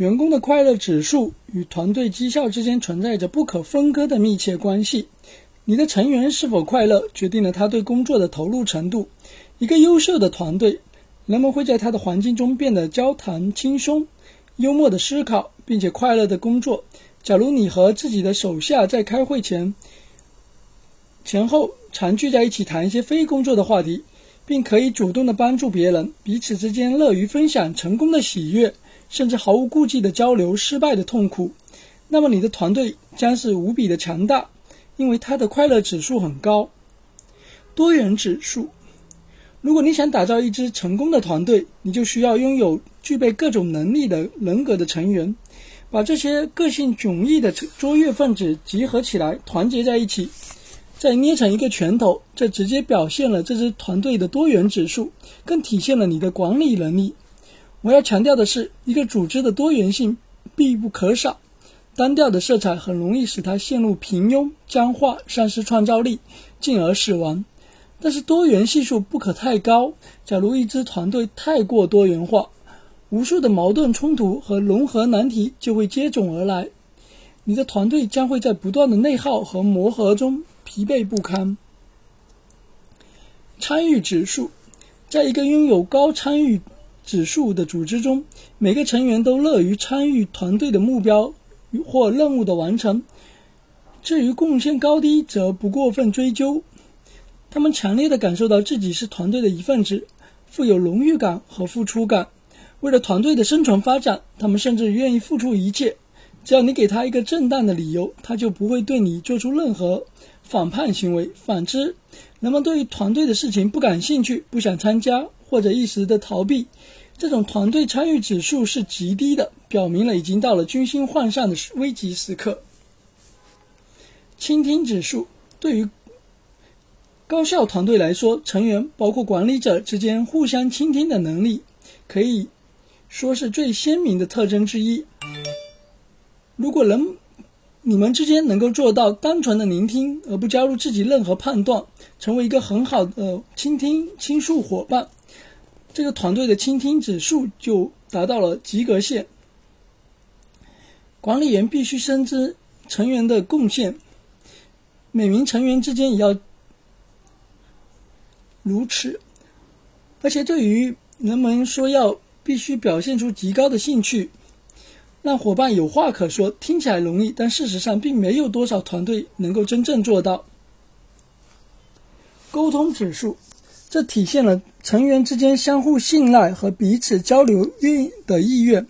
员工的快乐指数与团队绩效之间存在着不可分割的密切关系。你的成员是否快乐，决定了他对工作的投入程度。一个优秀的团队，人们会在他的环境中变得交谈轻松、幽默的思考，并且快乐的工作。假如你和自己的手下在开会前、前后常聚在一起谈一些非工作的话题，并可以主动的帮助别人，彼此之间乐于分享成功的喜悦，甚至毫无顾忌的交流失败的痛苦，那么你的团队将是无比的强大，因为它的快乐指数很高。多元指数，如果你想打造一支成功的团队，你就需要拥有具备各种能力的人格的成员。把这些个性迥异的卓越分子集合起来，团结在一起，再捏成一个拳头，这直接表现了这支团队的多元指数，更体现了你的管理能力。我要强调的是，一个组织的多元性必不可少。单调的色彩很容易使它陷入平庸、僵化、丧失创造力，进而死亡。但是多元系数不可太高。假如一支团队太过多元化，无数的矛盾冲突和融合难题就会接踵而来，你的团队将会在不断的内耗和磨合中疲惫不堪。参与指数，在一个拥有高参与指数的组织中，每个成员都乐于参与团队的目标或任务的完成。至于贡献高低，则不过分追究。他们强烈的感受到自己是团队的一份子，富有荣誉感和付出感。为了团队的生存发展，他们甚至愿意付出一切。只要你给他一个正当的理由，他就不会对你做出任何反叛行为。反之，人们对于团队的事情不感兴趣、不想参加或者一时的逃避，这种团队参与指数是极低的，表明了已经到了军心涣散的危急时刻。倾听指数对于高效团队来说，成员包括管理者之间互相倾听的能力，可以。说是最鲜明的特征之一。如果能，你们之间能够做到单纯的聆听，而不加入自己任何判断，成为一个很好的倾听倾诉伙伴，这个团队的倾听指数就达到了及格线。管理员必须深知成员的贡献，每名成员之间也要如此。而且对于人们说要。必须表现出极高的兴趣，让伙伴有话可说。听起来容易，但事实上并没有多少团队能够真正做到。沟通指数，这体现了成员之间相互信赖和彼此交流愿的意愿。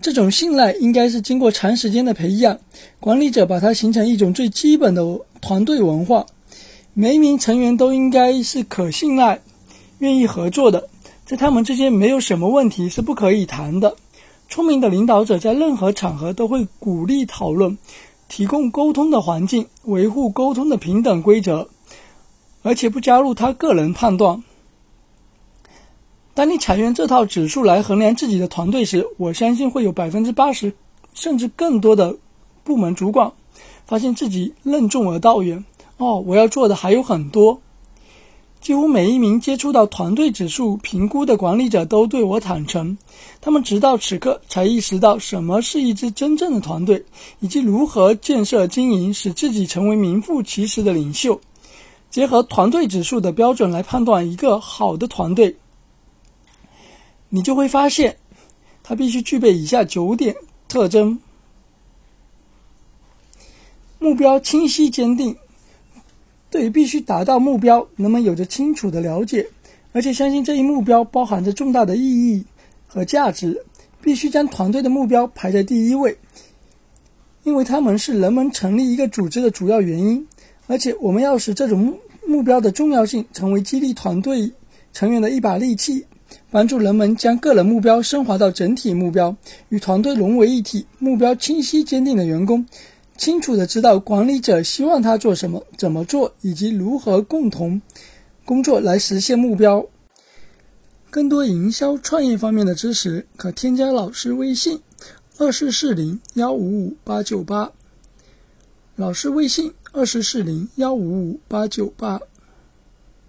这种信赖应该是经过长时间的培养，管理者把它形成一种最基本的团队文化。每一名成员都应该是可信赖、愿意合作的。在他们之间没有什么问题是不可以谈的。聪明的领导者在任何场合都会鼓励讨论，提供沟通的环境，维护沟通的平等规则，而且不加入他个人判断。当你采用这套指数来衡量自己的团队时，我相信会有百分之八十甚至更多的部门主管发现自己任重而道远。哦，我要做的还有很多。几乎每一名接触到团队指数评估的管理者都对我坦诚，他们直到此刻才意识到什么是一支真正的团队，以及如何建设经营，使自己成为名副其实的领袖。结合团队指数的标准来判断一个好的团队，你就会发现，它必须具备以下九点特征：目标清晰坚定。对于必须达到目标，人们有着清楚的了解，而且相信这一目标包含着重大的意义和价值，必须将团队的目标排在第一位，因为他们是人们成立一个组织的主要原因。而且，我们要使这种目目标的重要性成为激励团队成员的一把利器，帮助人们将个人目标升华到整体目标，与团队融为一体。目标清晰坚定的员工。清楚的知道管理者希望他做什么、怎么做，以及如何共同工作来实现目标。更多营销创业方面的知识，可添加老师微信：二四四零幺五五八九八。老师微信：二四四零幺五五八九八。